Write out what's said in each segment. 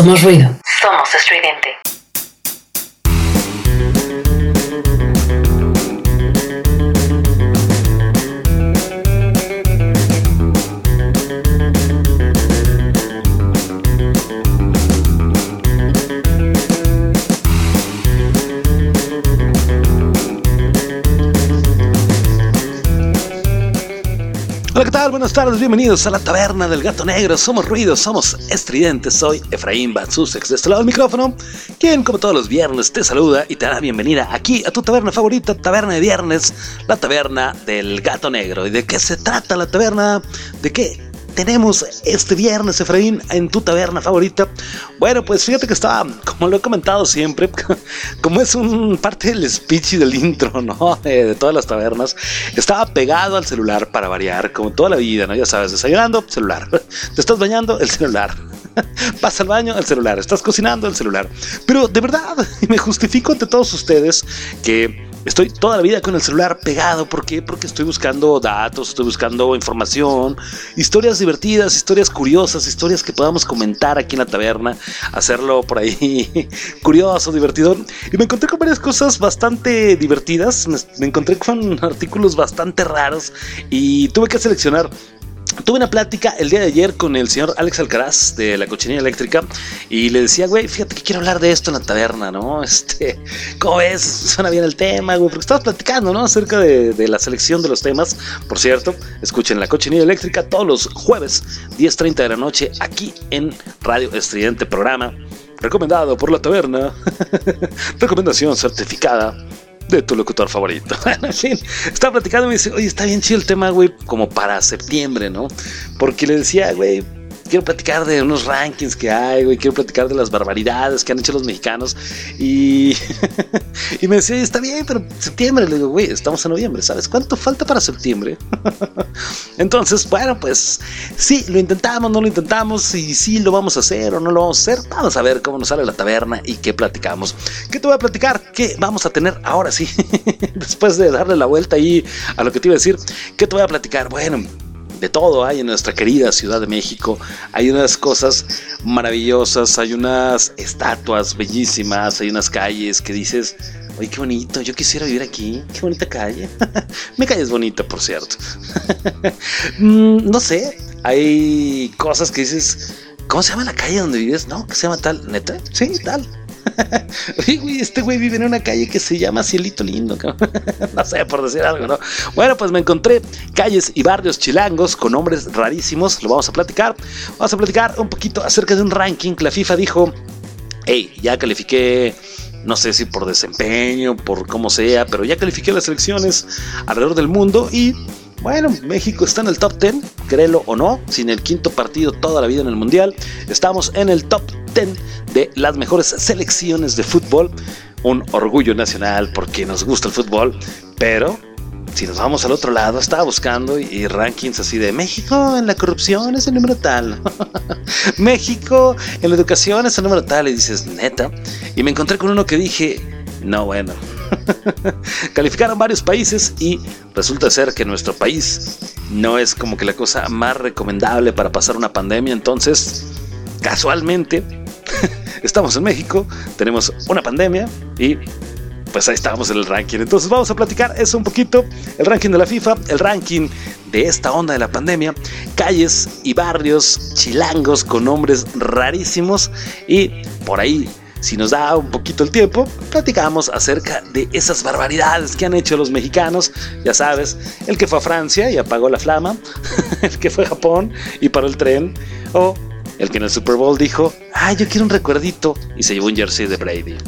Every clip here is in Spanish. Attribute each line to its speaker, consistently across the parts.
Speaker 1: Somos ruido.
Speaker 2: Buenas tardes, bienvenidos a la taberna del gato negro. Somos ruidos, somos estridentes. Soy Efraín Batsusex de este lado del micrófono, quien, como todos los viernes, te saluda y te da bienvenida aquí a tu taberna favorita, taberna de viernes, la taberna del gato negro. ¿Y de qué se trata la taberna? ¿De qué? tenemos este viernes, Efraín, en tu taberna favorita? Bueno, pues fíjate que estaba, como lo he comentado siempre, como es un parte del speech y del intro, ¿no? De, todas las tabernas, estaba pegado al celular para variar, como toda la vida, ¿no? Ya sabes, desayunando, celular. Te estás bañando, el celular. Vas al baño, el celular. Estás cocinando, el celular. Pero de verdad, me justifico ante todos ustedes que Estoy toda la vida con el celular pegado. ¿Por qué? Porque estoy buscando datos, estoy buscando información, historias divertidas, historias curiosas, historias que podamos comentar aquí en la taberna, hacerlo por ahí curioso, divertido. Y me encontré con varias cosas bastante divertidas, me, me encontré con artículos bastante raros y tuve que seleccionar Tuve una plática el día de ayer con el señor Alex Alcaraz de la cochinilla eléctrica y le decía, güey, fíjate que quiero hablar de esto en la taberna, ¿no? Este, ¿cómo ves? Suena bien el tema, güey, porque estabas platicando, ¿no? Acerca de, la selección de los temas. Por cierto, escuchen la cochinilla eléctrica todos los jueves, 10.30 de la noche, aquí en Radio Estridente Programa. Recomendado por la taberna. Recomendación certificada de tu locutor favorito. en fin, estaba platicando y me dice, oye, está bien chido el tema, güey, como para septiembre, ¿no? Porque le decía, güey, quiero platicar de unos rankings que hay, güey, quiero platicar de las barbaridades que han hecho los mexicanos. Y, y me decía, está bien, pero septiembre, le digo, güey, estamos en noviembre, ¿sabes? ¿Cuánto falta para septiembre? Entonces, bueno, pues sí, lo intentamos, no lo intentamos, y sí lo vamos a hacer o no lo vamos a hacer. Vamos a ver cómo nos sale la taberna y qué platicamos. ¿Qué te voy a platicar? ¿Qué vamos a tener ahora sí? Después de darle la vuelta ahí a lo que te iba a decir, ¿qué te voy a platicar? Bueno, de todo hay en nuestra querida Ciudad de México. Hay unas cosas maravillosas, hay unas estatuas bellísimas, hay unas calles que dices, oye, qué bonito, yo quisiera vivir aquí, qué bonita calle. Mi calle es bonita, por cierto. Mm, no sé, hay cosas que dices, ¿cómo se llama la calle donde vives? No, que se llama tal, neta. Sí, tal. este güey vive en una calle que se llama Cielito Lindo. no sé, por decir algo, ¿no? Bueno, pues me encontré calles y barrios chilangos con nombres rarísimos. Lo vamos a platicar. Vamos a platicar un poquito acerca de un ranking la FIFA dijo: Hey, ya califiqué no sé si por desempeño, por cómo sea, pero ya califiqué las elecciones alrededor del mundo y bueno, México está en el top 10, créelo o no, sin el quinto partido toda la vida en el Mundial. Estamos en el top 10 de las mejores selecciones de fútbol. Un orgullo nacional porque nos gusta el fútbol, pero si nos vamos al otro lado, estaba buscando y, rankings así de México en la corrupción es el número tal. México en la educación es el número tal. Y dices, neta. Y me encontré con uno que dije, no, bueno. Calificaron varios países y resulta ser que nuestro país no es como que la cosa más recomendable para pasar una pandemia. Entonces, casualmente, estamos en México, tenemos una pandemia y pues ahí estamos en el ranking. Entonces vamos a platicar eso un poquito, el ranking de la FIFA, el ranking de esta onda de la pandemia, calles y barrios chilangos con nombres rarísimos y por ahí si nos da un poquito el tiempo, platicamos acerca de esas barbaridades que han hecho los mexicanos. Ya sabes, el que fue a Francia y apagó la flama, el que fue a Japón y paró el tren, o el que en el Super Bowl dijo, ay, yo quiero un recuerdito y se llevó un jersey de Brady.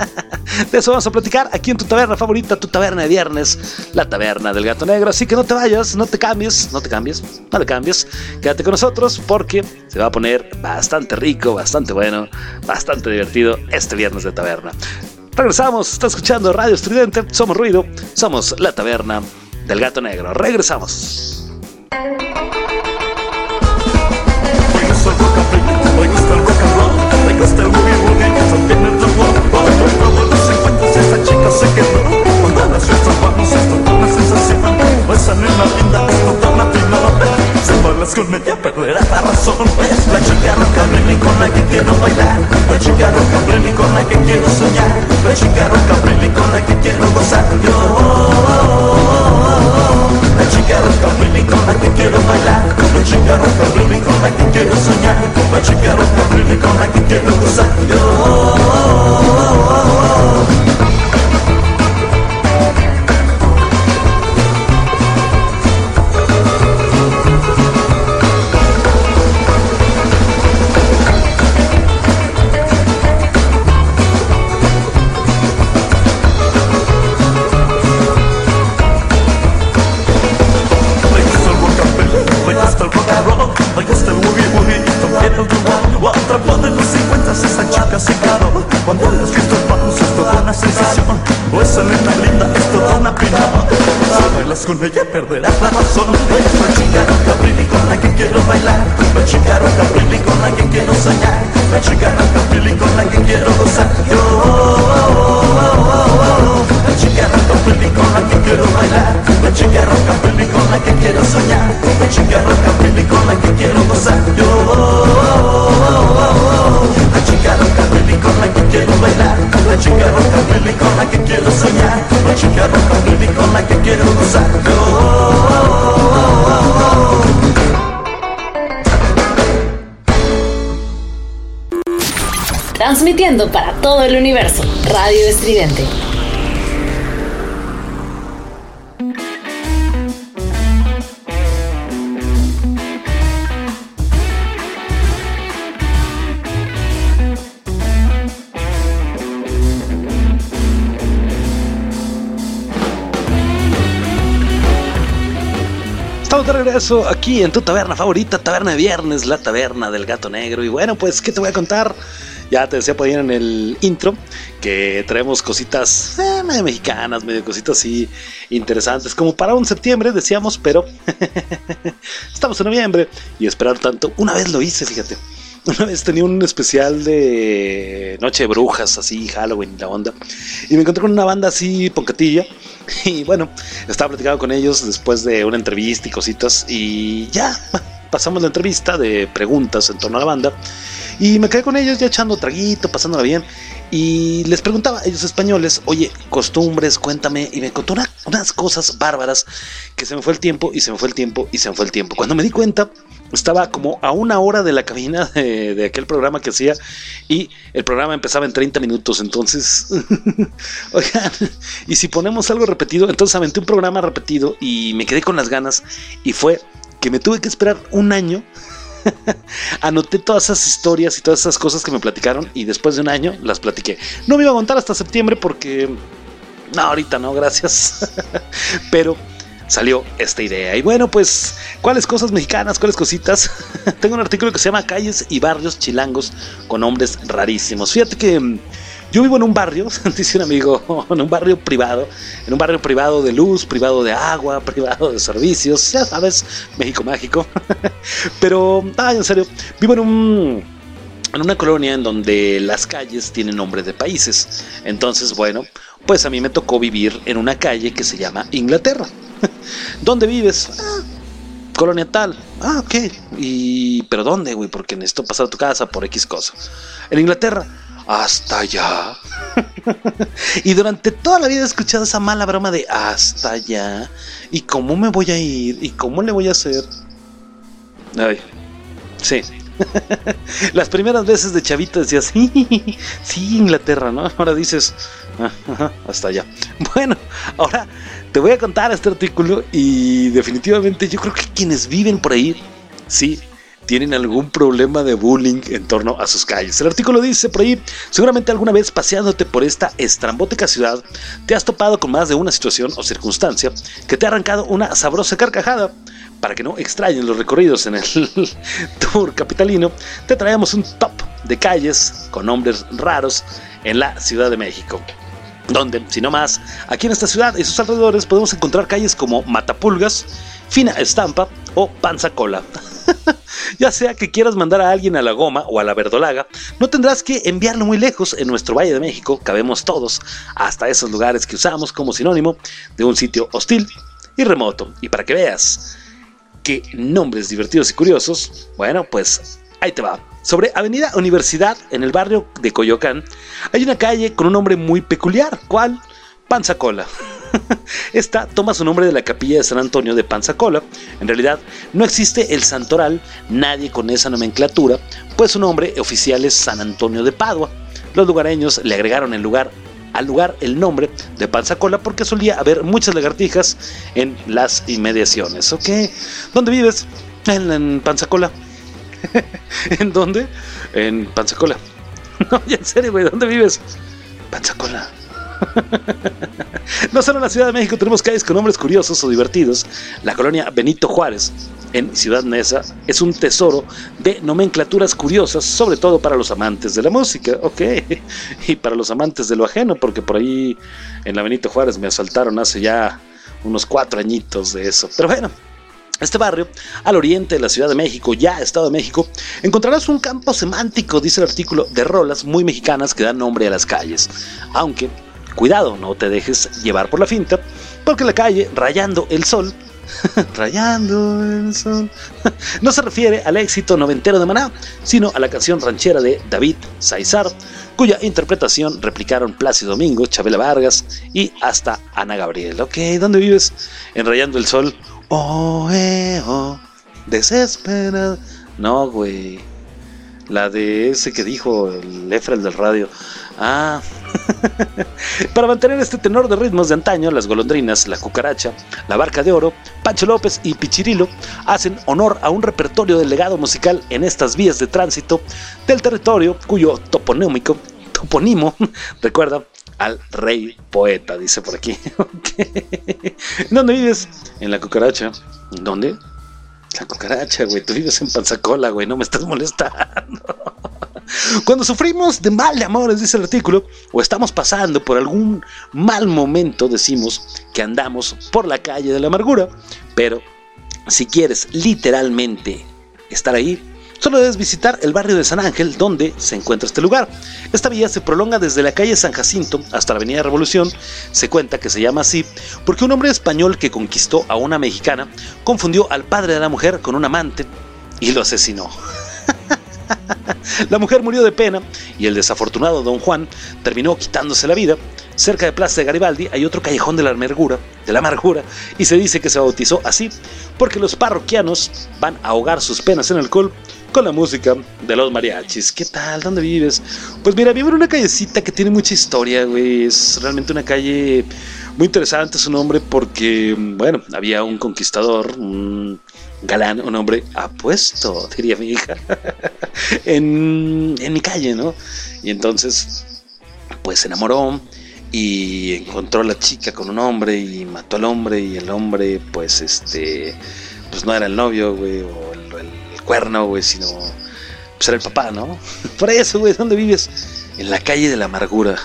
Speaker 2: de eso vamos a platicar aquí en tu taberna favorita, tu taberna de viernes, la taberna del gato negro. Así que no te vayas, no te cambies, no te cambies, no te cambies. Quédate con nosotros porque se va a poner bastante rico, bastante bueno, bastante divertido este viernes de taberna. Regresamos, está escuchando Radio Estridente, somos Ruido, somos la taberna del gato negro. Regresamos. Con ella perderás la razón La chica Britney con la que quiero bailar La chica roca Britney con la que quiero soñar La chica roca Britney con la que quiero gozar yo
Speaker 1: para todo el universo. Radio Estridente.
Speaker 2: de regreso aquí en tu taberna favorita, taberna de viernes, la taberna del gato negro. Y bueno, pues, ¿qué te voy a contar? Ya te decía por ahí en el intro que traemos cositas eh, medio mexicanas, medio cositas así interesantes, como para un septiembre, decíamos, pero estamos en noviembre y esperar tanto. Una vez lo hice, fíjate. Una vez tenía un especial de Noche de Brujas, así, Halloween, la onda. Y me encontré con una banda así, poncatilla. Y bueno, estaba platicando con ellos después de una entrevista y cositas. Y ya, pasamos la entrevista de preguntas en torno a la banda. Y me quedé con ellos ya echando traguito, pasándola bien. Y les preguntaba a ellos españoles, oye, costumbres, cuéntame. Y me contó unas cosas bárbaras que se me fue el tiempo y se me fue el tiempo y se me fue el tiempo. Cuando me di cuenta, estaba como a una hora de la cabina de, aquel programa que hacía y el programa empezaba en 30 minutos. Entonces, oigan, y si ponemos algo repetido, entonces aventé un programa repetido y me quedé con las ganas y fue que me tuve que esperar un año. Anoté todas esas historias y todas esas cosas que me platicaron y después de un año las platiqué. No me iba a contar hasta septiembre porque... No, ahorita no, gracias. Pero salió esta idea. Y bueno, pues, ¿cuáles cosas mexicanas? ¿Cuáles cositas? Tengo un artículo que se llama Calles y Barrios Chilangos con nombres rarísimos. Fíjate que yo vivo en un barrio, dice un amigo, en un barrio privado, en un barrio privado de luz, privado de agua, privado de servicios, ya sabes, México mágico. Pero, ay, en serio, vivo en un en una colonia en donde las calles tienen nombre de países. Entonces, bueno, pues a mí me tocó vivir en una calle que se llama Inglaterra. ¿Dónde vives? Ah, colonia tal. Ah, ok. ¿Y pero dónde, güey? Porque necesito pasar a tu casa por X cosa. En Inglaterra. Hasta allá. y durante toda la vida he escuchado esa mala broma de hasta allá. ¿Y cómo me voy a ir? ¿Y cómo le voy a hacer? Ay, sí. Las primeras veces de chavito decías, sí, sí, Inglaterra, ¿no? Ahora dices, ah, hasta allá. Bueno, ahora te voy a contar este artículo y definitivamente yo creo que quienes viven por ahí, sí, tienen algún problema de bullying en torno a sus calles. El artículo dice por ahí, seguramente alguna vez paseándote por esta estrambótica ciudad, te has topado con más de una situación o circunstancia que te ha arrancado una sabrosa carcajada. Para que no extrañen los recorridos en el tour capitalino, te traemos un top de calles con nombres raros en la Ciudad de México donde, si no más, aquí en esta ciudad y sus alrededores podemos encontrar calles como Matapulgas, Fina Estampa o Panza Cola. ya sea que quieras mandar a alguien a la goma o a la verdolaga, no tendrás que enviarlo muy lejos. En nuestro Valle de México cabemos todos, hasta esos lugares que usamos como sinónimo de un sitio hostil y remoto. Y para que veas qué nombres divertidos y curiosos, bueno, pues ahí te va. Sobre Avenida Universidad, en el barrio de Coyoacán, hay una calle con un nombre muy peculiar. ¿Cuál? Panzacola. Esta toma su nombre de la capilla de San Antonio de Panzacola. En realidad, no existe el santoral, nadie con esa nomenclatura, pues su nombre oficial es San Antonio de Padua. Los lugareños le agregaron lugar al lugar el nombre de Panzacola porque solía haber muchas lagartijas en las inmediaciones. ¿Ok? ¿Dónde vives? En, Panzacola. ¿En dónde? En Panzacola. No, en serio, güey, ¿dónde vives? Panzacola. no solo en la Ciudad de México tenemos calles con nombres curiosos o divertidos. La colonia Benito Juárez, en Ciudad Neza, es un tesoro de nomenclaturas curiosas, sobre todo para los amantes de la música, ok, y para los amantes de lo ajeno, porque por ahí en la Benito Juárez me asaltaron hace ya unos cuatro añitos de eso. Pero bueno, este barrio, al oriente de la Ciudad de México, ya Estado de México, encontrarás un campo semántico, dice el artículo, de rolas muy mexicanas que dan nombre a las calles. Aunque, cuidado, no te dejes llevar por la finta, porque la calle Rayando el Sol, Rayando el Sol, no se refiere al éxito noventero de Maná, sino a la canción ranchera de David Saizar, cuya interpretación replicaron Plácido Domingo, Chabela Vargas y hasta Ana Gabriel. Ok, ¿dónde vives? En Rayando el Sol Oh, eh, oh, desesperado. No, güey. La de ese que dijo el Efrel del radio. Ah. Para mantener este tenor de ritmos de antaño, las golondrinas, la cucaracha, la barca de oro, Pancho López y Pichirilo hacen honor a un repertorio del legado musical en estas vías de tránsito del territorio cuyo toponímico, toponimo, recuerda, al rey poeta, dice por aquí. ¿Dónde vives? En la cucaracha. ¿Dónde? La cucaracha, güey. Tú vives en Panzacola, güey. No me estás molestando. Cuando sufrimos de mal de amores, dice el artículo, o estamos pasando por algún mal momento, decimos que andamos por la calle de la amargura. Pero si quieres literalmente estar ahí, Solo debes visitar el barrio de San Ángel, donde se encuentra este lugar. Esta vía se prolonga desde la calle San Jacinto hasta la Avenida Revolución. Se cuenta que se llama así porque un hombre español que conquistó a una mexicana confundió al padre de la mujer con un amante y lo asesinó. La mujer murió de pena y el desafortunado don Juan terminó quitándose la vida. Cerca de Plaza de Garibaldi hay otro callejón de la amargura, de la amargura, y se dice que se bautizó así porque los parroquianos van a ahogar sus penas en alcohol con la música de los mariachis. ¿Qué tal? ¿Dónde vives? Pues mira, vivo en una callecita que tiene mucha historia, güey. Es realmente una calle muy interesante su nombre porque, bueno, había un conquistador, galán, un hombre apuesto, diría mi hija, en, en mi calle, ¿no? Y entonces, pues se enamoró y encontró a la chica con un hombre y mató al hombre y el hombre, pues, este, pues no era el novio, güey, o el cuerno, güey, sino pues era el papá, ¿no? Por eso, güey, ¿dónde vives? En la calle de la amargura.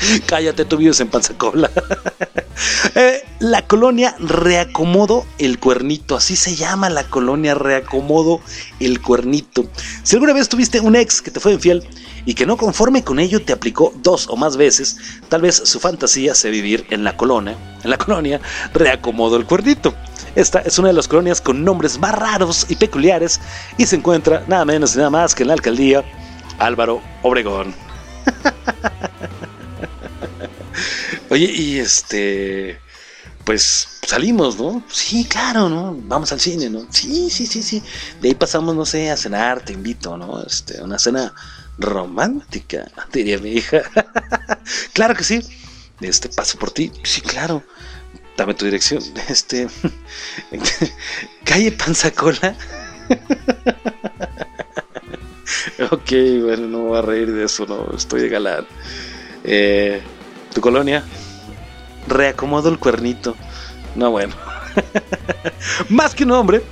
Speaker 2: Cállate, tú vives en Panzacola. eh, la colonia Reacomodo el Cuernito, así se llama la colonia Reacomodo el Cuernito. Si alguna vez tuviste un ex que te fue infiel y que no conforme con ello te aplicó dos o más veces, tal vez su fantasía sea vivir en la colonia, en la colonia Reacomodo el Cuernito. Esta es una de las colonias con nombres más raros y peculiares y se encuentra nada menos y nada más que en la alcaldía Álvaro Obregón. Oye, y este, pues salimos, ¿no? Sí, claro, ¿no? Vamos al cine, ¿no? Sí, sí, sí, sí. De ahí pasamos, no sé, a cenar, te invito, ¿no? Este, una cena romántica, diría mi hija. claro que sí. Este, paso por ti. Sí, claro dame tu dirección. Este. calle Panzacola. ok, bueno, no voy a reír de eso, no, estoy de galán. Eh, ¿Tu colonia? Reacomodo el cuernito. No, bueno. Más que un hombre,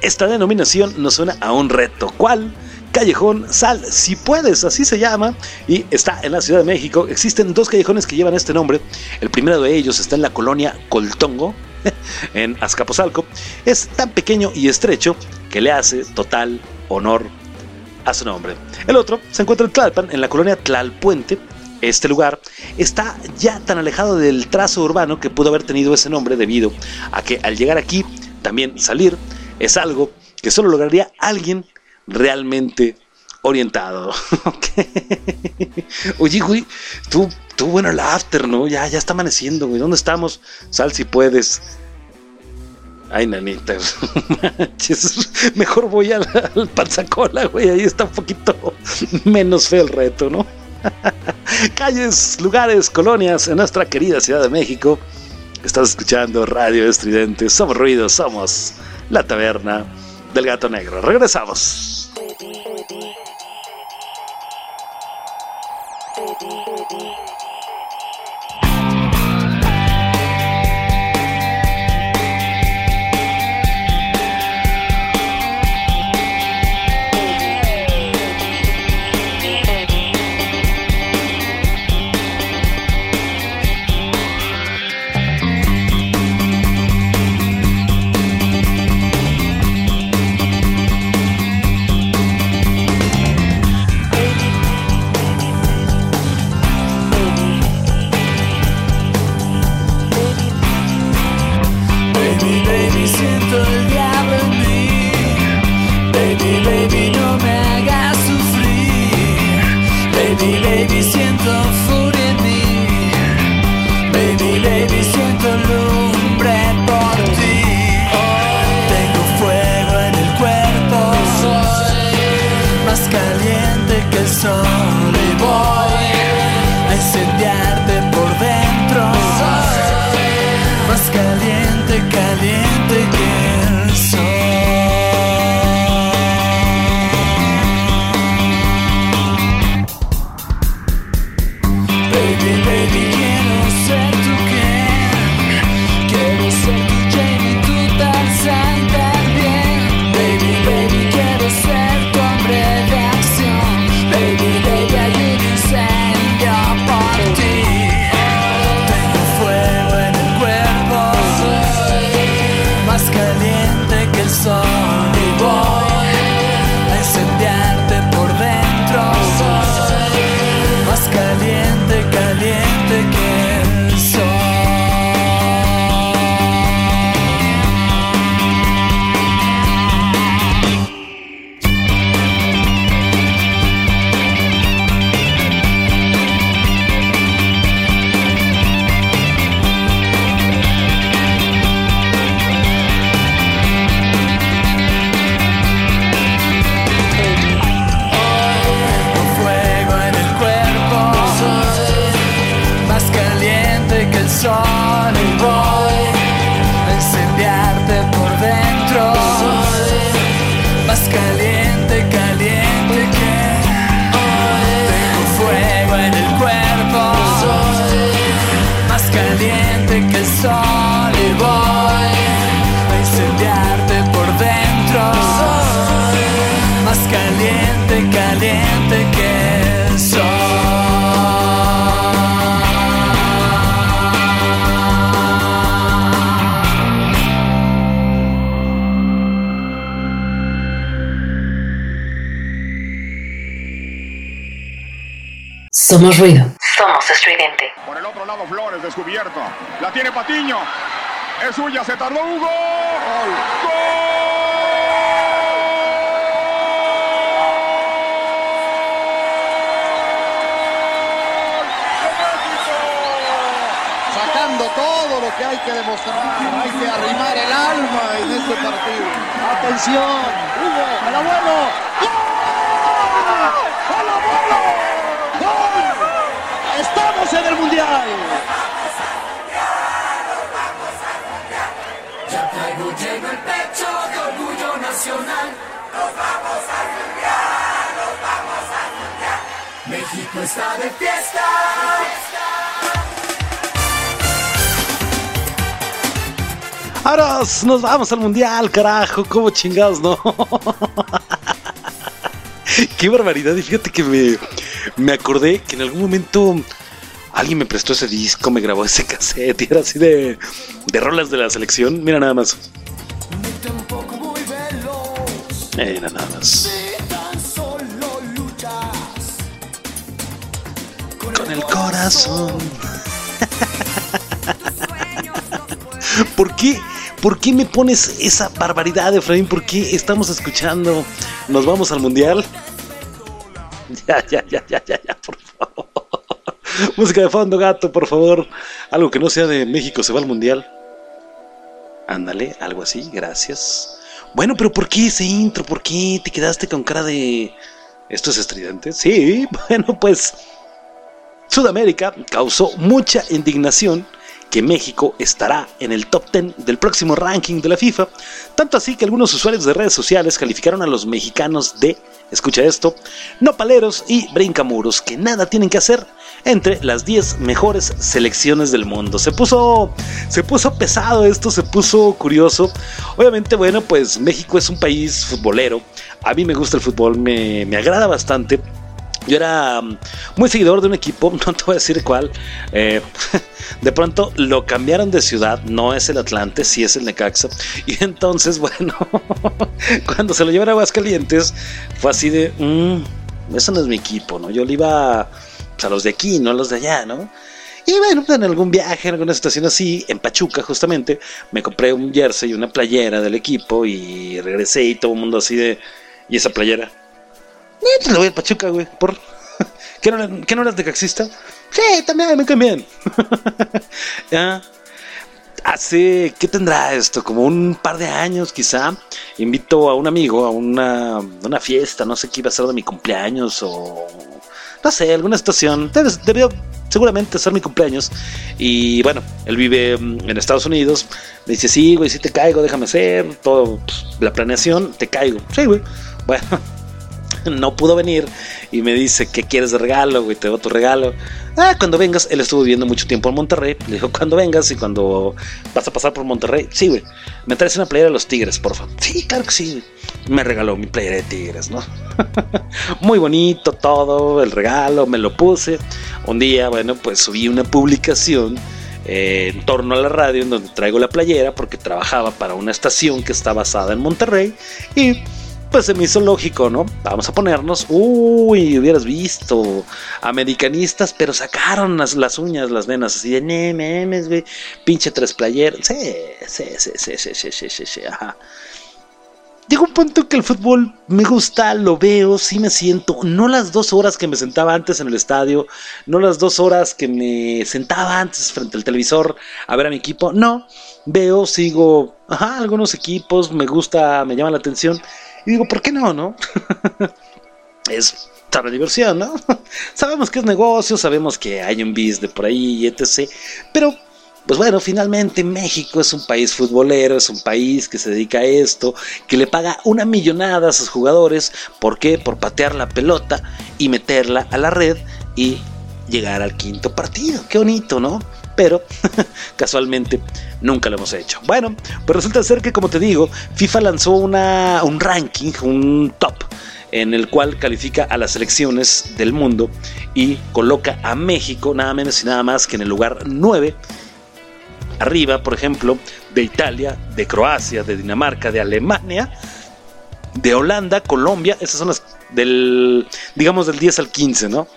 Speaker 2: esta denominación nos suena a un reto. ¿Cuál? Callejón Sal, si puedes, así se llama, y está en la Ciudad de México. Existen dos callejones que llevan este nombre. El primero de ellos está en la colonia Coltongo, en Azcapotzalco. Es tan pequeño y estrecho que le hace total honor a su nombre. El otro se encuentra en Tlalpan, en la colonia Tlalpuente. Este lugar está ya tan alejado del trazo urbano que pudo haber tenido ese nombre debido a que al llegar aquí, también salir, es algo que solo lograría alguien realmente orientado. Oye, güey, tú, tú, bueno, el after, ¿no? Ya, ya está amaneciendo, güey. ¿Dónde estamos? Sal si puedes. Ay, nanita, mejor voy al, al panzacola, güey. Ahí está un poquito menos feo el reto, ¿no? calles, lugares, colonias en nuestra querida Ciudad de México. Estás escuchando Radio Estridente. Somos Ruido, somos la taberna del gato negro. Regresamos.
Speaker 1: Somos ruido. Somos estridente.
Speaker 3: Por el otro lado, Flores descubierto. La tiene Patiño. Es suya, se tardó Hugo. ¡Gol!
Speaker 4: Sacando todo lo que hay que demostrar. Hay que arrimar el alma en este partido. Atención. Hugo, el abuelo. ¡Gol! ¡El abuelo! Estamos en el Mundial.
Speaker 5: Ya traigo lleno el pecho de orgullo nacional. Nos vamos al Mundial, nos vamos al Mundial. México está de fiesta.
Speaker 2: Ahora nos vamos al mundial, carajo, como chingados, no. Qué barbaridad, y fíjate que me, me acordé que en algún momento alguien me prestó ese disco, me grabó ese cassette y era así de, de rolas de la selección. Mira nada más. Mira nada más. Con el corazón. ¿Por qué? ¿Por qué me pones esa barbaridad, Efraín? ¿Por qué estamos escuchando? ¿Nos vamos al mundial? Ya, ya, ya, ya, ya, ya. Música de fondo, gato, por favor. Algo que no sea de México se va al mundial. Ándale, algo así, gracias. Bueno, pero ¿por qué ese intro? ¿Por qué te quedaste con cara de... ¿Esto es estridente? Sí, bueno, pues... Sudamérica causó mucha indignación que México estará en el top 10 del próximo ranking de la FIFA, tanto así que algunos usuarios de redes sociales calificaron a los mexicanos de, escucha esto, nopaleros y brincamuros, que nada tienen que hacer entre las 10 mejores selecciones del mundo. Se puso, se puso pesado esto, se puso curioso. Obviamente, bueno, pues México es un país futbolero. A mí me gusta el fútbol, me, me agrada bastante. Yo era mm, muy seguidor de un equipo, no te voy a decir cuál. Eh, de pronto lo cambiaron de ciudad, no es el Atlante, sí es el Necaxa. Y entonces, bueno, cuando se lo llevaron a Aguascalientes, fue así de, mmm, eso no es mi equipo, ¿no? Yo le iba pues, a los de aquí, no a los de allá, ¿no? Y bueno, en algún viaje, en alguna situación así, en Pachuca justamente, me compré un jersey y una playera del equipo y regresé y todo el mundo así de, ¿y esa playera? Eh, te lo voy a Pachuca, güey. Por... ¿Qué, no, ¿Qué no eras de caxista? Sí, también, me cambian. ya. Hace, ¿qué tendrá esto? Como un par de años quizá. Invito a un amigo a una, una fiesta, no sé qué iba a ser de mi cumpleaños o... No sé, alguna situación. Debió seguramente ser mi cumpleaños. Y bueno, él vive en Estados Unidos. Me dice, sí, güey, sí te caigo, déjame hacer todo, pues, la planeación, te caigo. Sí, güey. Bueno, no pudo venir y me dice, ¿qué quieres de regalo, güey? Te doy tu regalo. Ah, cuando vengas, él estuvo viviendo mucho tiempo en Monterrey. Le dijo, cuando vengas y cuando vas a pasar por Monterrey, sí, güey, me traes una playera de los Tigres, porfa. Sí, claro que sí. Me regaló mi playera de Tigres, ¿no? Muy bonito todo, el regalo, me lo puse. Un día, bueno, pues subí una publicación. Eh, en torno a la radio en donde traigo la playera porque trabajaba para una estación que está basada en Monterrey y pues se me hizo lógico, ¿no? Vamos a ponernos, uy, hubieras visto, americanistas, pero sacaron las, las uñas, las venas, así de memes, güey, pinche tres player, sí, sí, sí, sí, sí, sí, sí, sí, sí, ajá. Llega un punto que el fútbol me gusta, lo veo, sí me siento, no las dos horas que me sentaba antes en el estadio, no las dos horas que me sentaba antes frente al televisor a ver a mi equipo, no, veo, sigo, ajá, algunos equipos, me gusta, me llama la atención, digo, ¿por qué no, no? es para diversión, ¿no? sabemos que es negocio, sabemos que hay un bis de por ahí, etc. Pero, pues bueno, finalmente México es un país futbolero, es un país que se dedica a esto, que le paga una millonada a sus jugadores. ¿Por qué? Por patear la pelota y meterla a la red y llegar al quinto partido. Qué bonito, ¿no? Pero casualmente nunca lo hemos hecho. Bueno, pues resulta ser que como te digo, FIFA lanzó una, un ranking, un top en el cual califica a las selecciones del mundo y coloca a México nada menos y nada más que en el lugar 9 arriba, por ejemplo, de Italia, de Croacia, de Dinamarca, de Alemania, de Holanda, Colombia, esas son las del, digamos, del 10 al 15, ¿no?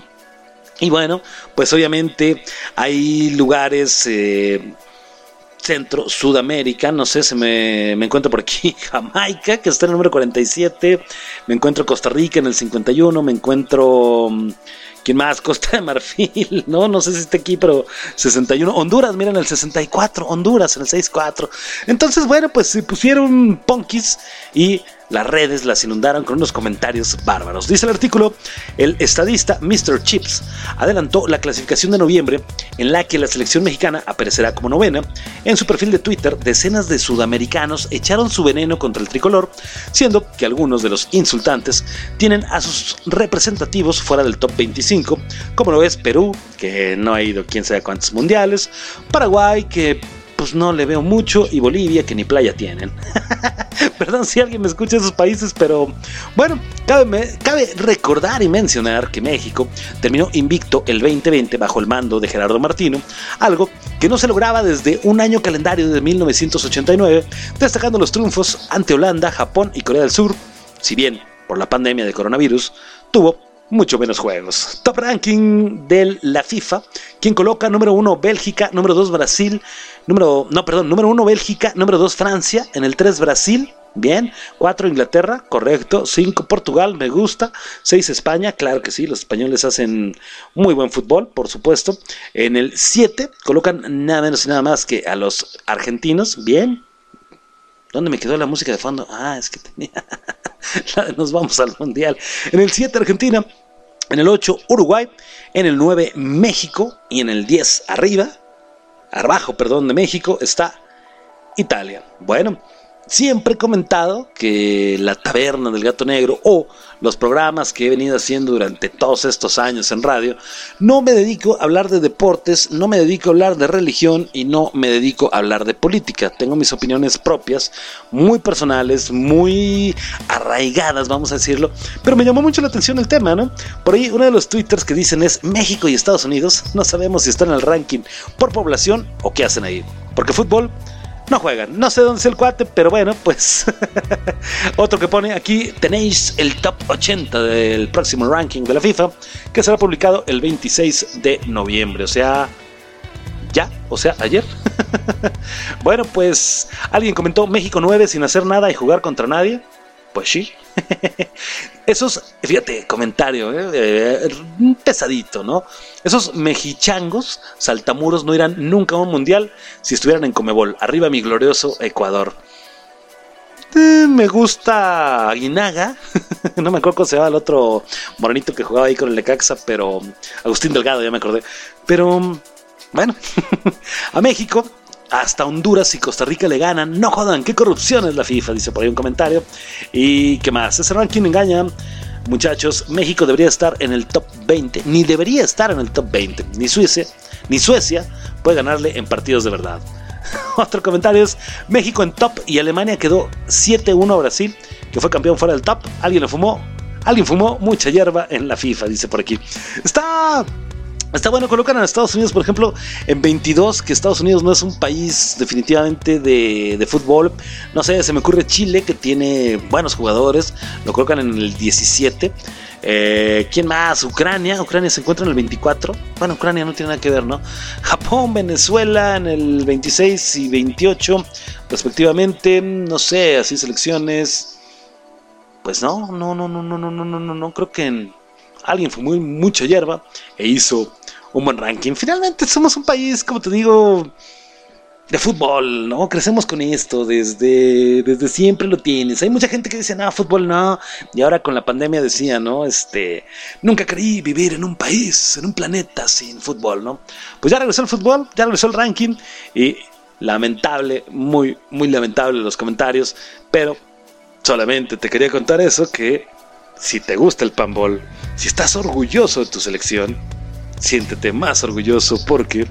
Speaker 2: Y bueno, pues obviamente hay lugares eh, Centro, Sudamérica, no sé, se me, me, encuentro por aquí Jamaica, que está en el número 47, me encuentro Costa Rica en el 51, me encuentro mm, ¿Quién más? Costa de Marfil, ¿no? No sé si está aquí, pero 61. Honduras, miren el 64. Honduras en el 64. Entonces, bueno, pues se pusieron punkis y las redes las inundaron con unos comentarios bárbaros. Dice el artículo, el estadista Mr. Chips adelantó la clasificación de noviembre en la que la selección mexicana aparecerá como novena. En su perfil de Twitter, decenas de sudamericanos echaron su veneno contra el tricolor, siendo que algunos de los insultantes tienen a sus representativos fuera del top 25, como lo es Perú, que no ha ido quién sabe cuántos mundiales, Paraguay, que no le veo mucho, y Bolivia, que ni playa tienen. Perdón si alguien me escucha esos países, pero bueno, cabe, recordar y mencionar que México terminó invicto el 2020 bajo el mando de Gerardo Martino, algo que no se lograba desde un año calendario de 1989, destacando los triunfos ante Holanda, Japón y Corea del Sur, si bien por la pandemia de coronavirus tuvo mucho menos juegos. Top ranking de la FIFA, quien coloca número 1 Bélgica, número 2 Brasil, número, no, perdón, número 1 Bélgica, número 2 Francia, en el 3 Brasil, bien, 4 Inglaterra, correcto, 5 Portugal, me gusta, 6 España, claro que sí, los españoles hacen muy buen fútbol, por supuesto, en el 7 colocan nada menos y nada más que a los argentinos, bien, ¿Dónde me quedó la música de fondo? Ah, es que tenía. Nos vamos al mundial. En el 7, Argentina. En el 8, Uruguay. En el 9, México. Y en el 10, arriba, abajo, perdón, de México, está Italia. Bueno, siempre he comentado que la taberna del gato negro o los programas que he venido haciendo durante todos estos años en radio, no me dedico a hablar de deportes, no me dedico a hablar de religión y no me dedico a hablar de política. Tengo mis opiniones propias, muy personales, muy arraigadas, vamos a decirlo, pero me llamó mucho la atención el tema, ¿no? Por ahí uno de los twitters que dicen es México y Estados Unidos, no sabemos si están en el ranking por población o qué hacen ahí. Porque fútbol no juegan. No sé dónde es el cuate, pero bueno, pues otro que pone aquí tenéis el top 80 del próximo ranking de la FIFA que será publicado el 26 de noviembre, o sea, ya, o sea, ayer. bueno, pues alguien comentó México 9 sin hacer nada y jugar contra nadie. Pues sí. Esos, fíjate, comentario, ¿eh? Pesadito, ¿no? Esos mexichangos, saltamuros, no irán nunca a un mundial si estuvieran en Comebol. Arriba mi glorioso Ecuador. Eh, me gusta Aguinaga. no me acuerdo cómo se llama el otro morenito que jugaba ahí con el Lecaxa, pero Agustín Delgado, ya me acordé. Pero, bueno, a México hasta Honduras y Costa Rica le ganan. No jodan, qué corrupción es la FIFA, dice por ahí un comentario. ¿Y qué más? Ese ranking engaña. Muchachos, México debería estar en el top 20, ni debería estar en el top 20, ni Suecia, ni Suecia puede ganarle en partidos de verdad. Otro comentario es México en top y Alemania quedó 7-1 a Brasil, que fue campeón fuera del top. Alguien lo fumó, alguien fumó mucha hierba en la FIFA, dice por aquí. Está Está bueno, colocan a Estados Unidos, por ejemplo, en 22, que Estados Unidos no es un país definitivamente de, fútbol. No sé, se me ocurre Chile, que tiene buenos jugadores, lo colocan en el 17. Eh, ¿Quién más? Ucrania. Ucrania se encuentra en el 24. Bueno, Ucrania no tiene nada que ver, ¿no? Japón, Venezuela en el 26 y 28, respectivamente. No sé, así selecciones. Pues no, no, no, no, no, no, no, no, no. Creo que alguien fue muy mucha hierba e hizo un buen ranking. Finalmente somos un país, como te digo, de fútbol, ¿no? Crecemos con esto, desde, desde siempre lo tienes. Hay mucha gente que dice, no, fútbol no. Y ahora con la pandemia decía, ¿no? Este, nunca creí vivir en un país, en un planeta sin fútbol, ¿no? Pues ya regresó el fútbol, ya regresó el ranking y lamentable, muy, muy lamentable los comentarios, pero solamente te quería contar eso, que si te gusta el panball, si estás orgulloso de tu selección, siéntete más orgulloso porque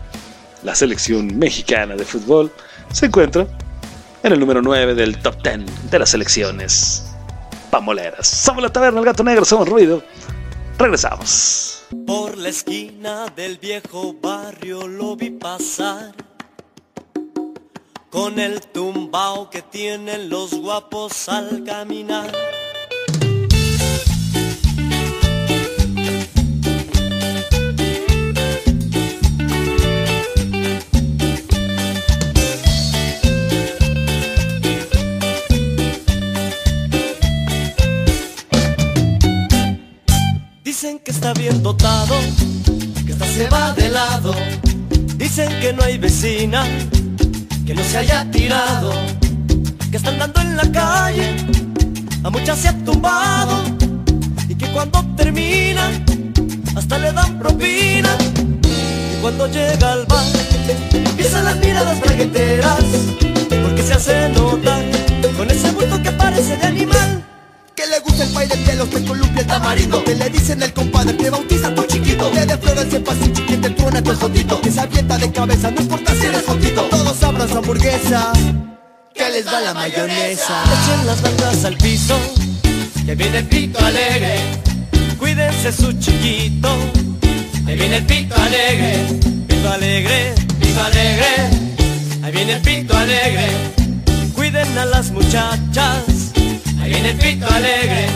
Speaker 2: la selección mexicana de fútbol se encuentra en el número 9 del top 10 de las selecciones. pamboleras. Somos la taberna, el gato negro, somos ruido. Regresamos.
Speaker 6: Por la esquina del viejo barrio lo vi pasar. Con el tumbao que tienen los guapos al caminar. Que está bien dotado, que hasta se va de lado. Dicen que no hay vecina que no se haya tirado, que están dando en la calle, a muchas se ha tumbado y que cuando termina hasta le dan propina. Y cuando llega al bar empiezan las miradas bragueteras porque se hace notar con ese bulto que parece de animal.
Speaker 7: Que le gusta el baile de los que columpia el tamarindo Que le dicen el compadre que bautiza tu chiquito Que de flores el pasillo que te truena tu jotito Que se avienta de cabeza, no importa si eres jotito Todos abran su hamburguesa Que les da la mayonesa
Speaker 6: Echen las nalgas al piso, que viene el pito alegre. Cuídense su chiquito, que viene el pito alegre. Pito alegre, pito alegre. Ahí viene el pito alegre. Cuiden a las muchachas, ahí viene pito alegre.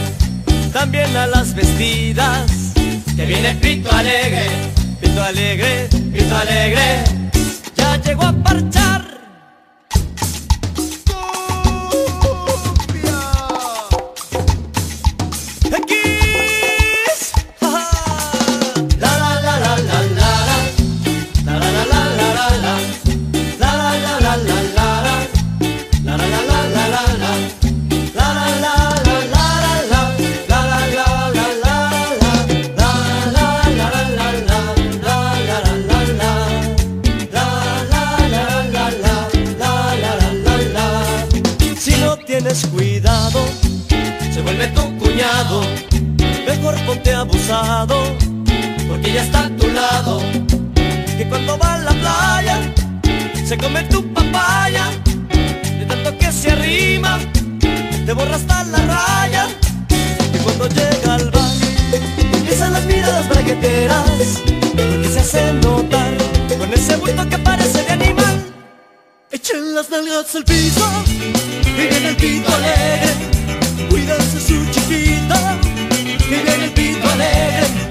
Speaker 6: También a las vestidas, que viene pito alegre. Pito alegre, pito alegre. Ya llegó a parchar. Está a tu lado. Que cuando va a la playa, se come tu papaya. De tanto que se arrima, te borra hasta la raya. Y cuando llega al bar, empiezan las miradas bragueteras. Porque se hace notar con ese bulto que parece de animal. Echen las nalgas al piso y viene el pito alegre. Cuídense su chiquita y viene el pito alegre.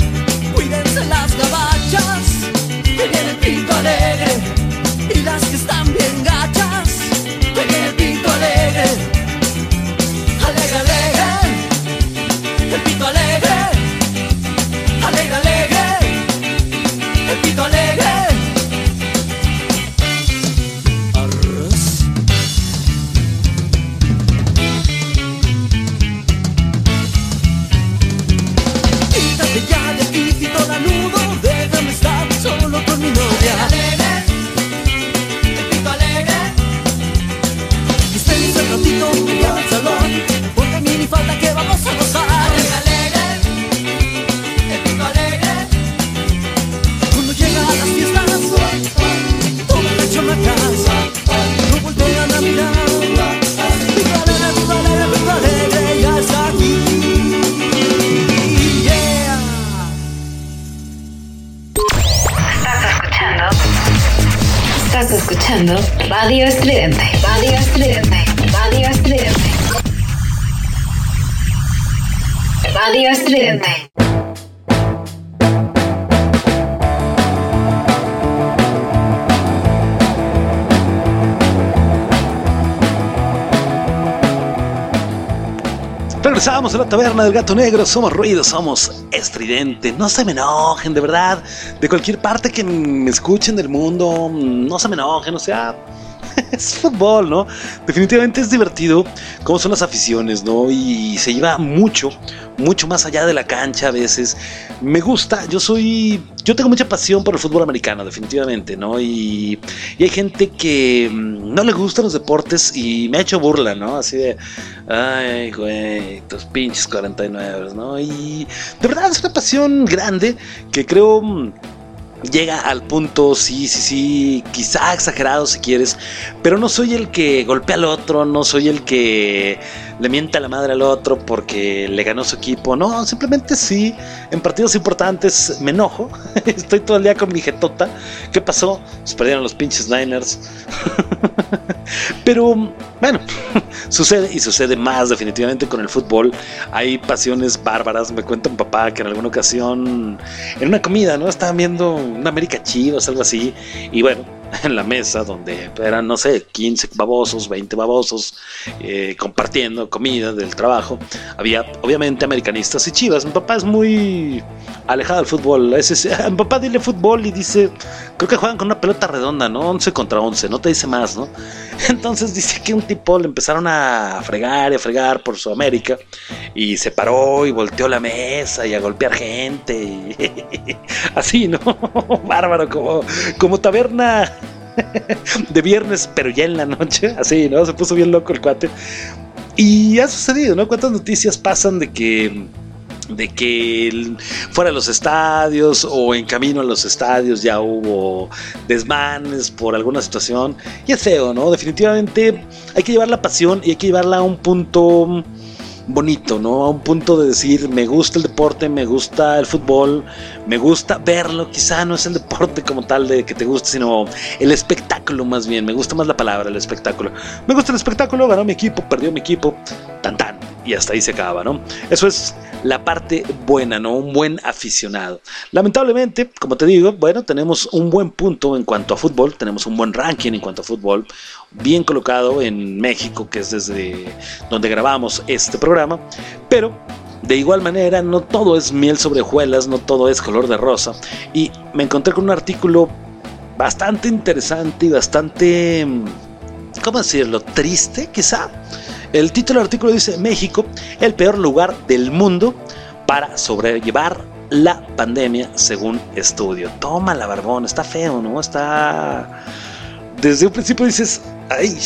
Speaker 2: Regresamos a la taberna del gato negro, somos ruido, somos estridente, no se me enojen, de verdad, de cualquier parte que me escuchen del mundo, no se me enojen, o sea, es fútbol, ¿no? Definitivamente es divertido cómo son las aficiones, ¿no? Y se lleva mucho, mucho más allá de la cancha a veces. Me gusta, yo soy, yo tengo mucha pasión por el fútbol americano, definitivamente, ¿no? Y, y hay gente que mm, no le gustan los deportes y me ha hecho burla, ¿no? Así de, ay, güey, tus pinches 49, ¿no? Y de verdad es una pasión grande que creo... llega al punto, sí, sí, sí, quizá exagerado si quieres, pero no soy el que golpea al otro, no soy el que le mienta la madre al otro porque le ganó su equipo. No, simplemente sí, en partidos importantes me enojo. Estoy todo el día con mi jetota. ¿Qué pasó? Se perdieron los pinches Niners. Pero bueno, sucede y sucede más definitivamente con el fútbol. Hay pasiones bárbaras. Me cuenta un papá que en alguna ocasión, en una comida, ¿no? Estaban viendo una América Chivas, algo así. Y bueno, en la mesa donde eran, no sé, 15 babosos, 20 babosos, eh, compartiendo comida del trabajo. Había obviamente americanistas y chivas. Mi papá es muy alejado del fútbol. mi papá dile fútbol y dice, creo que juegan con una pelota redonda, ¿no? 11 contra 11, no te dice más, ¿no? Entonces dice que un tipo le empezaron a fregar y a fregar por su América y se paró y volteó la mesa y a golpear gente así, ¿no? Bárbaro, como, como taberna de viernes, pero ya en la noche, así, ¿no? Se puso bien loco el cuate. Y ha sucedido, ¿no? ¿Cuántas noticias pasan de que de que fuera de los estadios o en camino a los estadios ya hubo desmanes por alguna situación y es feo, ¿no? Definitivamente hay que llevar la pasión y hay que llevarla a un punto bonito, ¿no? A un punto de decir, me gusta el deporte, me gusta el fútbol, me gusta verlo, quizá no es el deporte como tal de que te guste, sino el espectáculo más bien, me gusta más la palabra, el espectáculo. Me gusta el espectáculo, ganó mi equipo, perdió mi equipo, tan tan, y hasta ahí se acaba, ¿no? Eso es la parte buena, ¿no? Un buen aficionado. Lamentablemente, como te digo, bueno, tenemos un buen punto en cuanto a fútbol, tenemos un buen ranking en cuanto a fútbol, bien colocado en México, que es desde donde grabamos este programa, pero de igual manera, no todo es miel sobre hojuelas, no todo es color de rosa. Y me encontré con un artículo bastante interesante y bastante, ¿cómo decirlo?, triste quizá. El título del artículo dice, México, el peor lugar del mundo para sobrellevar la pandemia según estudio. Toma la barbón, está feo, ¿no? Está... Desde un principio dices, ay.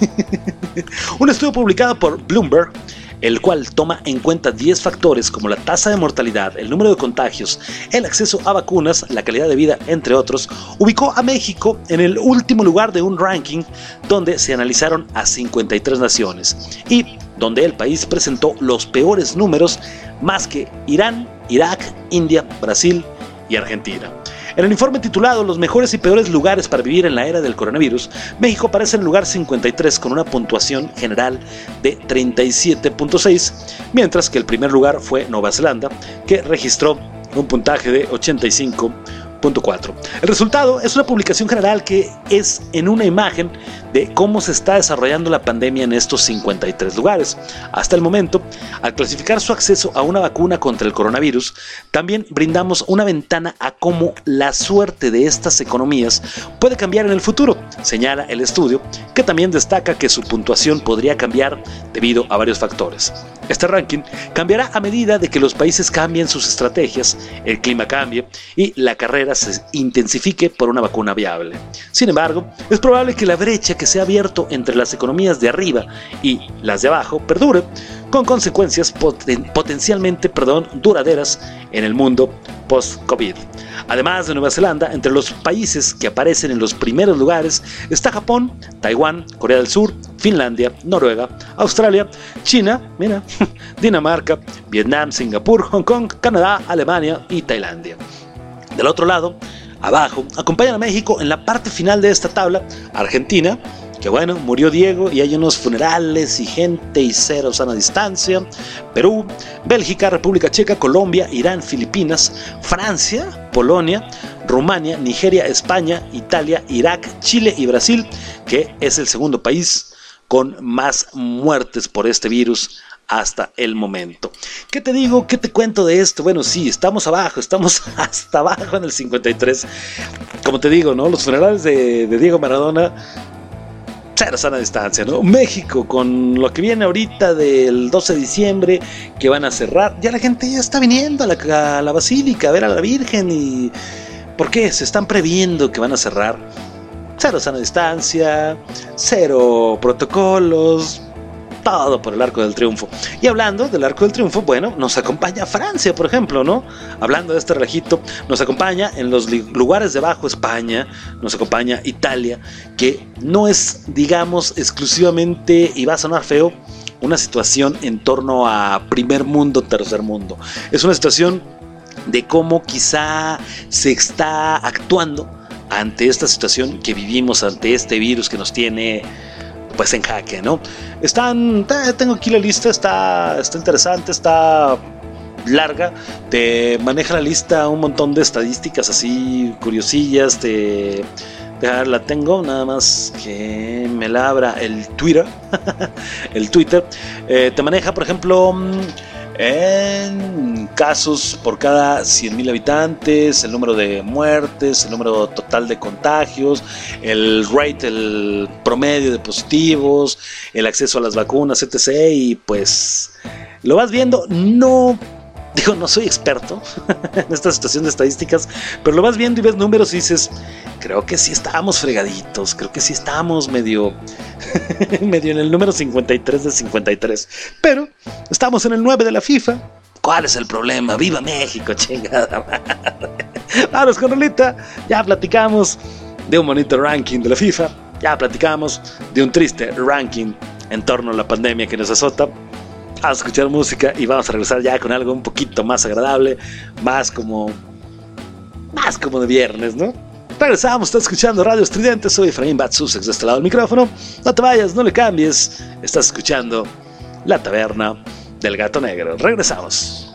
Speaker 2: un estudio publicado por Bloomberg el cual toma en cuenta 10 factores como la tasa de mortalidad, el número de contagios, el acceso a vacunas, la calidad de vida, entre otros, ubicó a México en el último lugar de un ranking donde se analizaron a 53 naciones y donde el país presentó los peores números más que Irán, Irak, India, Brasil y Argentina. En el informe titulado Los mejores y peores lugares para vivir en la era del coronavirus, México aparece en lugar 53 con una puntuación general de 37.6, mientras que el primer lugar fue Nueva Zelanda, que registró un puntaje de 85 el resultado es una publicación general que es en una imagen de cómo se está desarrollando la pandemia en estos 53 lugares. Hasta el momento, al clasificar su acceso a una vacuna contra el coronavirus, también brindamos una ventana a cómo la suerte de estas economías puede cambiar en el futuro, señala el estudio, que también destaca que su puntuación podría cambiar debido a varios factores. Este ranking cambiará a medida de que los países cambien sus estrategias, el clima cambie y la carrera se intensifique por una vacuna viable. Sin embargo, es probable que la brecha que se ha abierto entre las economías de arriba y las de abajo perdure, con consecuencias potencialmente perdón, duraderas en el mundo post-COVID. Además de Nueva Zelanda, entre los países que aparecen en los primeros lugares está Japón, Taiwán, Corea del Sur, Finlandia, Noruega, Australia, China, Dinamarca, Vietnam, Singapur, Hong Kong, Canadá, Alemania y Tailandia. Del otro lado, abajo, acompañan a México en la parte final de esta tabla, Argentina, que bueno, murió Diego y hay unos funerales y gente y cero sana distancia. Perú, Bélgica, República Checa, Colombia, Irán, Filipinas, Francia, Polonia, Rumania, Nigeria, España, Italia, Irak, Chile y Brasil, que es el segundo país con más muertes por este virus hasta el momento. ¿Qué te digo? ¿Qué te cuento de esto? Bueno, sí, estamos abajo, estamos hasta abajo en el 53. Como te digo, ¿no? Los funerales de, Diego Maradona cero sana distancia, ¿no? México, con lo que viene ahorita del 12 de diciembre, que van a cerrar, ya la gente ya está viniendo a la, a la basílica a ver a la Virgen y... ¿Por qué? Se están previendo que van a cerrar. Cero sana distancia, cero protocolos, todo por el Arco del Triunfo. Y hablando del Arco del Triunfo, bueno, nos acompaña Francia, por ejemplo, ¿no? Hablando de este relajito, nos acompaña en los lugares de abajo España, nos acompaña Italia, que no es, digamos, exclusivamente, y va a sonar feo, una situación en torno a primer mundo, tercer mundo. Es una situación de cómo quizá se está actuando ante esta situación que vivimos, ante este virus que nos tiene pues en jaque, ¿no? Están, tengo aquí la lista, está, está interesante, está larga, te maneja la lista un montón de estadísticas así curiosillas, te, la tengo, nada más que me la abra el Twitter, el Twitter, eh, te maneja por ejemplo en casos por cada 100.000 habitantes, el número de muertes, el número total de contagios, el rate, el promedio de positivos, el acceso a las vacunas, etc. Y pues lo vas viendo, no digo, no soy experto en esta situación de estadísticas, pero lo vas viendo y ves números y dices, creo que sí estábamos fregaditos, creo que sí estábamos medio, medio en el número 53 de 53, pero estamos en el 9 de la FIFA. ¿Cuál es el problema? ¡Viva México, chingada Vamos con Rolita, ya platicamos de un bonito ranking de la FIFA, ya platicamos de un triste ranking en torno a la pandemia que nos azota a escuchar música y vamos a regresar ya con algo un poquito más agradable, más como más como de viernes, ¿no? Regresamos, estás escuchando Radio Estridente, soy Efraín Batsusex de este lado del micrófono. No te vayas, no le cambies, estás escuchando La Taberna del Gato Negro. Regresamos.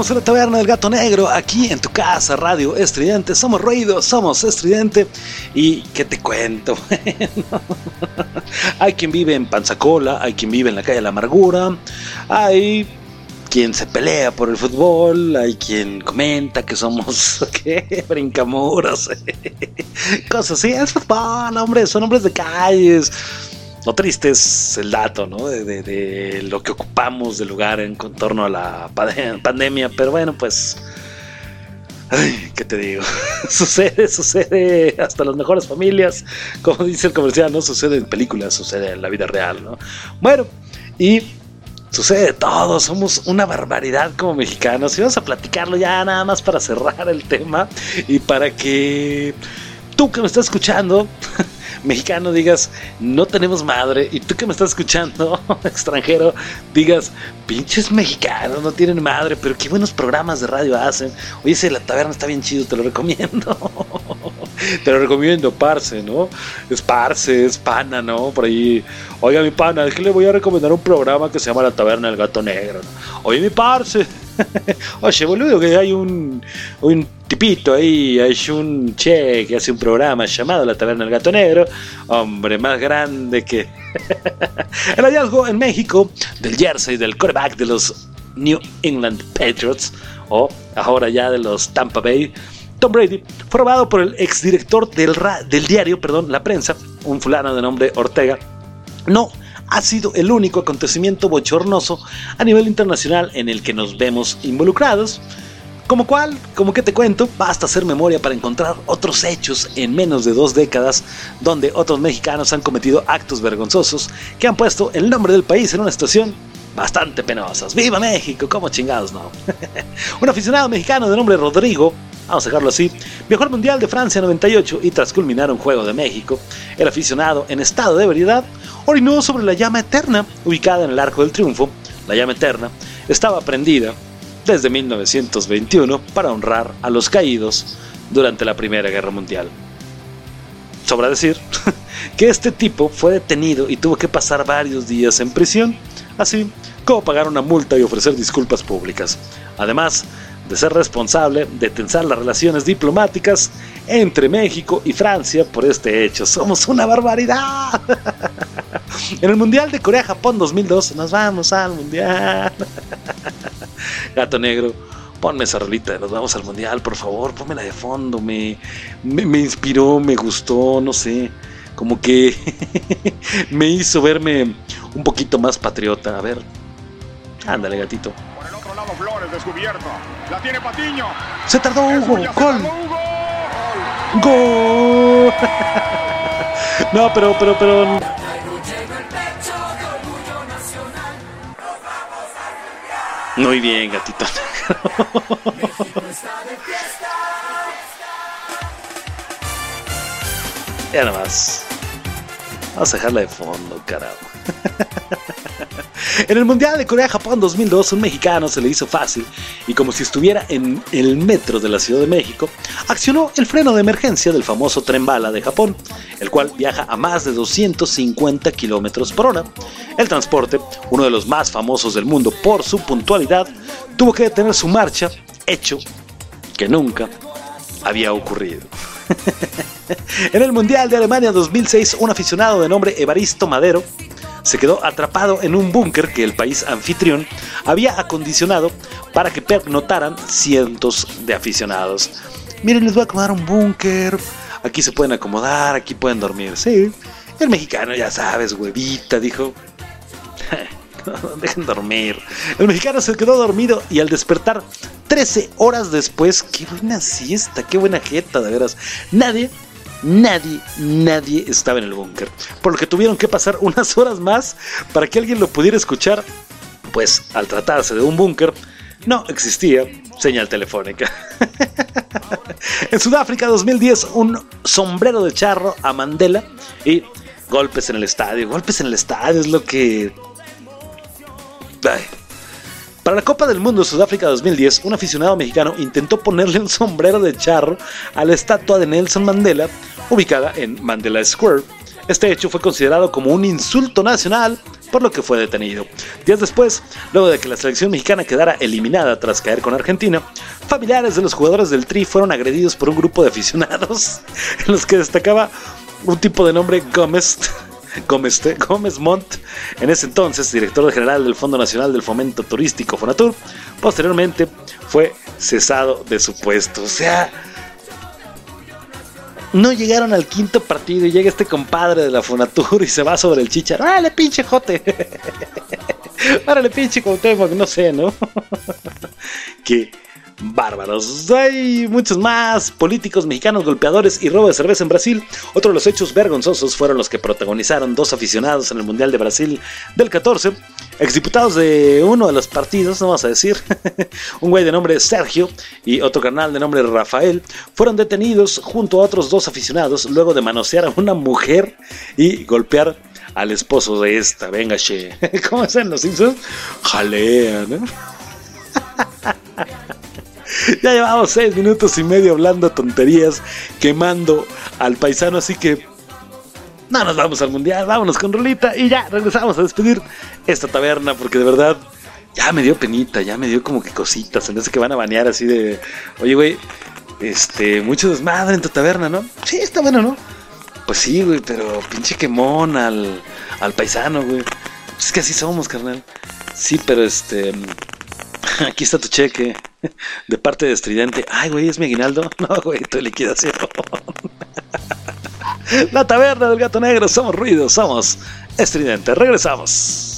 Speaker 2: A la taberna del gato negro, aquí en tu casa, Radio Estridente. Somos ruido, somos estridente. ¿Y qué te cuento? Hay quien vive en Panzacola, hay quien vive en la calle de la Amargura, hay quien se pelea por el fútbol, hay quien comenta que somos, ¿qué? Brincamuros, cosas así. Es fútbol, hombre, son hombres de calles. Lo triste es el dato, ¿no? De, lo que ocupamos de lugar en torno a la pande- pandemia, pero bueno, pues... Ay, ¿qué te digo? sucede, sucede hasta las mejores familias, como dice el comercial, no sucede en películas, sucede en la vida real, ¿no? Bueno, y sucede de todo, somos una barbaridad como mexicanos y vamos a platicarlo ya nada más para cerrar el tema y para que tú que me estás escuchando, mexicano, digas, no tenemos madre, y tú que me estás escuchando, extranjero, digas, pinches mexicanos, no tienen madre, pero qué buenos programas de radio hacen. Oye, ese la taberna está bien chido, te lo recomiendo. te lo recomiendo, parce, ¿no? Es parce, es pana, ¿no? Por ahí, oiga, mi pana, es que le voy a recomendar un programa que se llama La Taberna del Gato Negro. ¿no? Oye, mi parce. Oye, boludo, que hay un, un tipito ahí, hay un che que hace un programa llamado La Taberna del Gato Negro. Hombre, más grande que. El hallazgo en México del jersey del quarterback de los New England Patriots, o ahora ya de los Tampa Bay. Tom Brady fue robado por el exdirector del, del diario, perdón, La Prensa, un fulano de nombre Ortega. No ha sido el único acontecimiento bochornoso a nivel internacional en el que nos vemos involucrados. Como cual, como que te cuento, basta hacer memoria para encontrar otros hechos en menos de dos décadas donde otros mexicanos han cometido actos vergonzosos que han puesto el nombre del país en una situación bastante penosa. ¡Viva México! ¿Cómo chingados no? Un aficionado mexicano de nombre Rodrigo, vamos a dejarlo así, viajó al Mundial de Francia 98 y tras culminar un juego de México, el aficionado en estado de ebriedad orinó sobre la llama eterna ubicada en el Arco del Triunfo. La llama eterna estaba prendida desde 1921 para honrar a los caídos durante la Primera Guerra Mundial. Sobra decir que este tipo fue detenido y tuvo que pasar varios días en prisión, así como pagar una multa y ofrecer disculpas públicas, además de ser responsable de tensar las relaciones diplomáticas entre México y Francia por este hecho. Somos una barbaridad. En el Mundial de Corea-Japón 2002, nos vamos al Mundial. Gato Negro, ponme esa rolita, nos vamos al Mundial, por favor, pónmela de fondo, me, me, me inspiró, me gustó, no sé, como que me hizo verme un poquito más patriota. A ver, ándale, gatito.
Speaker 3: Por el otro lado, Flores descubierto. La tiene Patiño.
Speaker 2: Se tardó Hugo, gol,
Speaker 3: tardó Hugo.
Speaker 2: gol. No, pero, pero, pero. Muy bien, gatito. Ya nada más. Vamos a dejarla de fondo, carajo. En el Mundial de Corea-Japón 2002, un mexicano se le hizo fácil y como si estuviera en el metro de la Ciudad de México, accionó el freno de emergencia del famoso tren bala de Japón, el cual viaja a más de 250 kilómetros por hora. El transporte, uno de los más famosos del mundo por su puntualidad, tuvo que detener su marcha, hecho que nunca había ocurrido. en el Mundial de Alemania 2006, un aficionado de nombre Evaristo Madero se quedó atrapado en un búnker que el país anfitrión había acondicionado para que pernotaran cientos de aficionados. Miren, les voy a acomodar un búnker. Aquí se pueden acomodar, aquí pueden dormir. Sí, el mexicano, ya sabes, huevita, dijo. Dejen dormir. El mexicano se quedó dormido y al despertar 13 horas después, qué buena siesta, qué buena jeta, de veras. Nadie, nadie, nadie estaba en el búnker. Por lo que tuvieron que pasar unas horas más para que alguien lo pudiera escuchar. Pues al tratarse de un búnker, no existía señal telefónica. en Sudáfrica 2010, un sombrero de charro a Mandela y golpes en el estadio. Golpes en el estadio es lo que... Para la Copa del Mundo Sudáfrica 2010, un aficionado mexicano intentó ponerle un sombrero de charro a la estatua de Nelson Mandela, ubicada en Mandela Square. Este hecho fue considerado como un insulto nacional, por lo que fue detenido. Días después, luego de que la selección mexicana quedara eliminada tras caer con Argentina, familiares de los jugadores del Tri fueron agredidos por un grupo de aficionados en los que destacaba un tipo de nombre Gómez Gómez, Gómez Montt, en ese entonces director general del Fondo Nacional del Fomento Turístico Fonatur, posteriormente fue cesado de su puesto. O sea, no llegaron al quinto partido y llega este compadre de la Fonatur y se va sobre el chichar. ¡Órale, pinche jote! ¡Órale, pinche Cuauhtémoc! No sé, ¿no? que bárbaros. Hay muchos más políticos mexicanos golpeadores y robo de cerveza en Brasil. Otro de los hechos vergonzosos fueron los que protagonizaron dos aficionados en el Mundial de Brasil del 14. Exdiputados de uno de los partidos, no vamos a decir, un güey de nombre Sergio y otro carnal de nombre Rafael, fueron detenidos junto a otros dos aficionados luego de manosear a una mujer y golpear al esposo de esta. Venga, che. ¿Cómo hacen los Simpsons? Jalea, ¿no? ya llevamos seis minutos y medio hablando tonterías, quemando al paisano, así que no nos vamos al mundial, vámonos con Rolita y ya regresamos a despedir esta taberna porque de verdad ya me dio penita, ya me dio como que cositas, en que van a banear así de, oye güey, este, mucho desmadre en tu taberna, ¿no? Sí, está bueno, ¿no? Pues sí, güey, pero pinche quemón al, al paisano, güey. Es que así somos, carnal. Sí, pero este, aquí está tu cheque de parte de Estridente. Ay, güey, es mi aguinaldo. No, güey, tu liquidación. La taberna del gato negro, somos ruidos, somos estridente. Regresamos.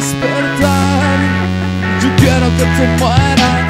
Speaker 1: despertar. Yo quiero que te mueras.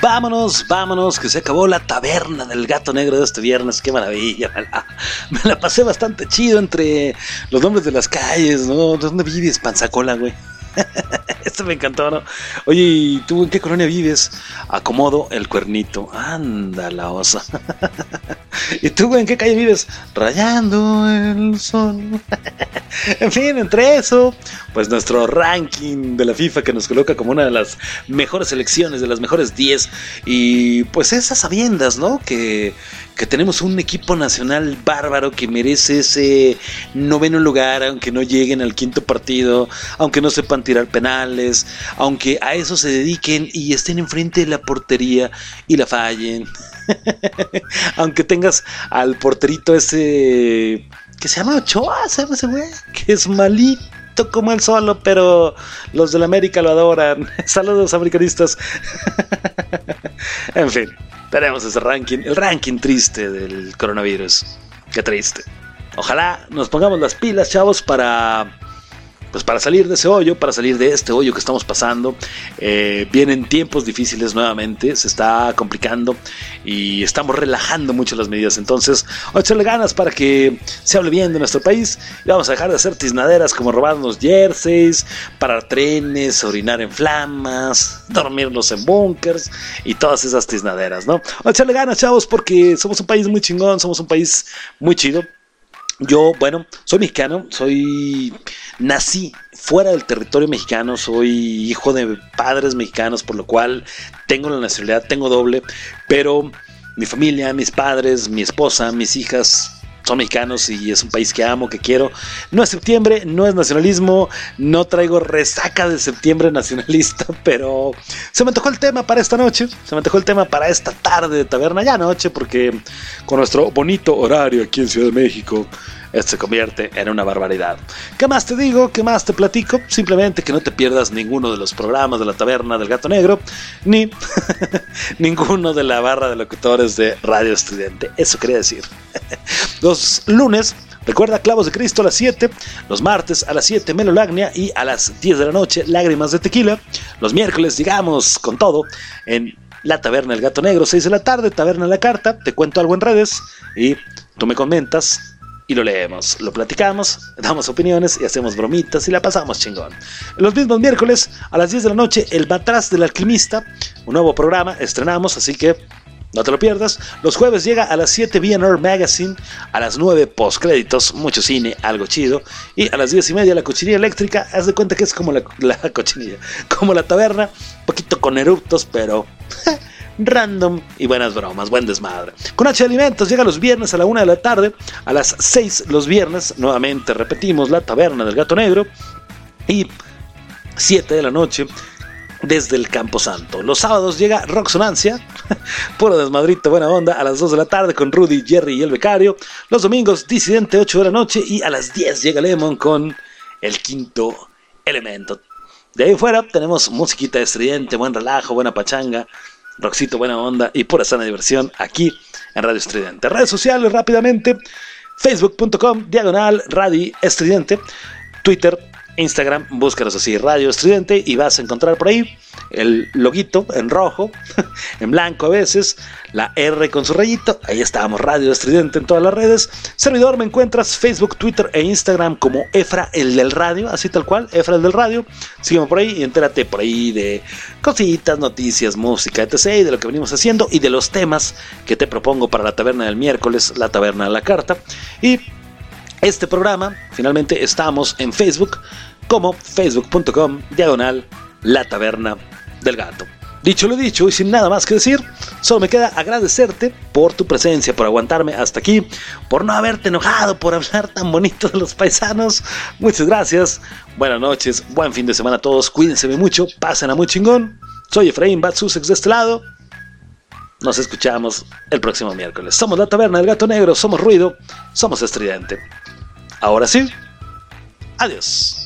Speaker 2: Vámonos, vámonos, que se acabó la taberna del gato negro de este viernes, qué maravilla, me la, me la pasé bastante chido entre los nombres de las calles, ¿no? ¿Dónde vives, Panzacola, güey? Esto me encantó, ¿no? Oye, ¿y tú en qué colonia vives? Acomodo el cuernito. Anda la osa. ¿Y tú en qué calle vives? Rayando el sol. en fin, entre eso, pues nuestro ranking de la FIFA que nos coloca como una de las mejores selecciones, de las mejores 10. Y pues esas sabiendas, ¿no? Que, que tenemos un equipo nacional bárbaro que merece ese noveno lugar, aunque no lleguen al quinto partido, aunque no sepan tirar penales, aunque a eso se dediquen y estén enfrente de la portería y la fallen. aunque tengas al porterito ese que se llama Ochoa, se llama ese güey, que es malito como el solo, pero los del América lo adoran. Saludos americanistas. en fin, tenemos ese ranking, el ranking triste del coronavirus. Qué triste. Ojalá nos pongamos las pilas, chavos, para pues para salir de ese hoyo, para salir de este hoyo que estamos pasando, eh, vienen tiempos difíciles nuevamente, se está complicando y estamos relajando mucho las medidas. Entonces, echarle ganas para que se hable bien de nuestro país y vamos a dejar de hacer tiznaderas como robarnos jerseys, parar trenes, orinar en flamas, dormirnos en bunkers y todas esas tiznaderas, ¿no? Echarle ganas, chavos, porque somos un país muy chingón, somos un país muy chido. Yo, bueno, soy mexicano, soy nací fuera del territorio mexicano, soy hijo de padres mexicanos, por lo cual tengo la nacionalidad, tengo doble, pero mi familia, mis padres, mi esposa, mis hijas son mexicanos y es un país que amo, que quiero. No es septiembre, no es nacionalismo, no traigo resaca de septiembre nacionalista, pero se me antojó el tema para esta noche, se me antojó el tema para esta tarde de taberna, ya noche, porque con nuestro bonito horario aquí en Ciudad de México, esto se convierte en una barbaridad. ¿Qué más te digo? ¿Qué más te platico? Simplemente que no te pierdas ninguno de los programas de la taberna del gato negro, ni ninguno de la barra de locutores de Radio Estudiante. Eso quería decir. los lunes Recuerda Clavos de Cristo a las 7, los martes a las 7 Melolagnia y a las 10 de la noche Lágrimas de Tequila. Los miércoles llegamos con todo en la Taberna del Gato Negro, 6 de la tarde, Taberna la Carta, te cuento algo en redes y tú me comentas y lo leemos, lo platicamos, damos opiniones y hacemos bromitas y la pasamos chingón. Los mismos miércoles a las 10 de la noche, El Matraz del Alquimista, un nuevo programa, estrenamos, así que no te lo pierdas. Los jueves llega a las 7 BNR Magazine, a las 9 postcréditos, mucho cine, algo chido, y a las 10 y media la cochinilla eléctrica, haz de cuenta que es como la, la cochinilla, como la taberna, poquito con eruptos, pero... random y buenas bromas, buen desmadre. Con H Alimentos llega los viernes a la 1 de la tarde, a las 6 los viernes, nuevamente repetimos, la taberna del gato negro y 7 de la noche desde el Campo Santo. Los sábados llega Roxonancia, puro desmadrito, buena onda, a las 2 de la tarde con Rudy, Jerry y el becario. Los domingos, Disidente, 8 de la noche y a las 10 llega Lemon con el quinto elemento. De ahí fuera tenemos musiquita estridente, buen relajo, buena pachanga, Roxito, buena onda y pura sana diversión aquí en Radio Estridente. Redes sociales rápidamente, facebook.com, diagonal, radio estridente, Twitter, Instagram, búscanos así, Radio Estridente, y vas a encontrar por ahí el loguito en rojo, en blanco a veces, la R con su rayito, ahí estamos, Radio Estridente en todas las redes. Servidor, me encuentras Facebook, Twitter e Instagram como Efra, el del radio, así tal cual, Efra, el del radio. Sígueme por ahí y entérate por ahí de cositas, noticias, música, etc. y de lo que venimos haciendo y de los temas que te propongo para la taberna del miércoles, la taberna de la carta. Y este programa, finalmente estamos en Facebook como facebook.com diagonal la taberna del gato. Dicho lo dicho y sin nada más que decir, solo me queda agradecerte por tu presencia, por aguantarme hasta aquí, por no haberte enojado, por hablar tan bonito de los paisanos. Muchas gracias, buenas noches, buen fin de semana a todos, cuídense mucho, pasen a muy chingón. Soy Efraín Bad de este lado. Nos escuchamos el próximo miércoles. Somos la taberna del gato negro, somos ruido, somos estridente. Ahora sí,
Speaker 8: Adiós.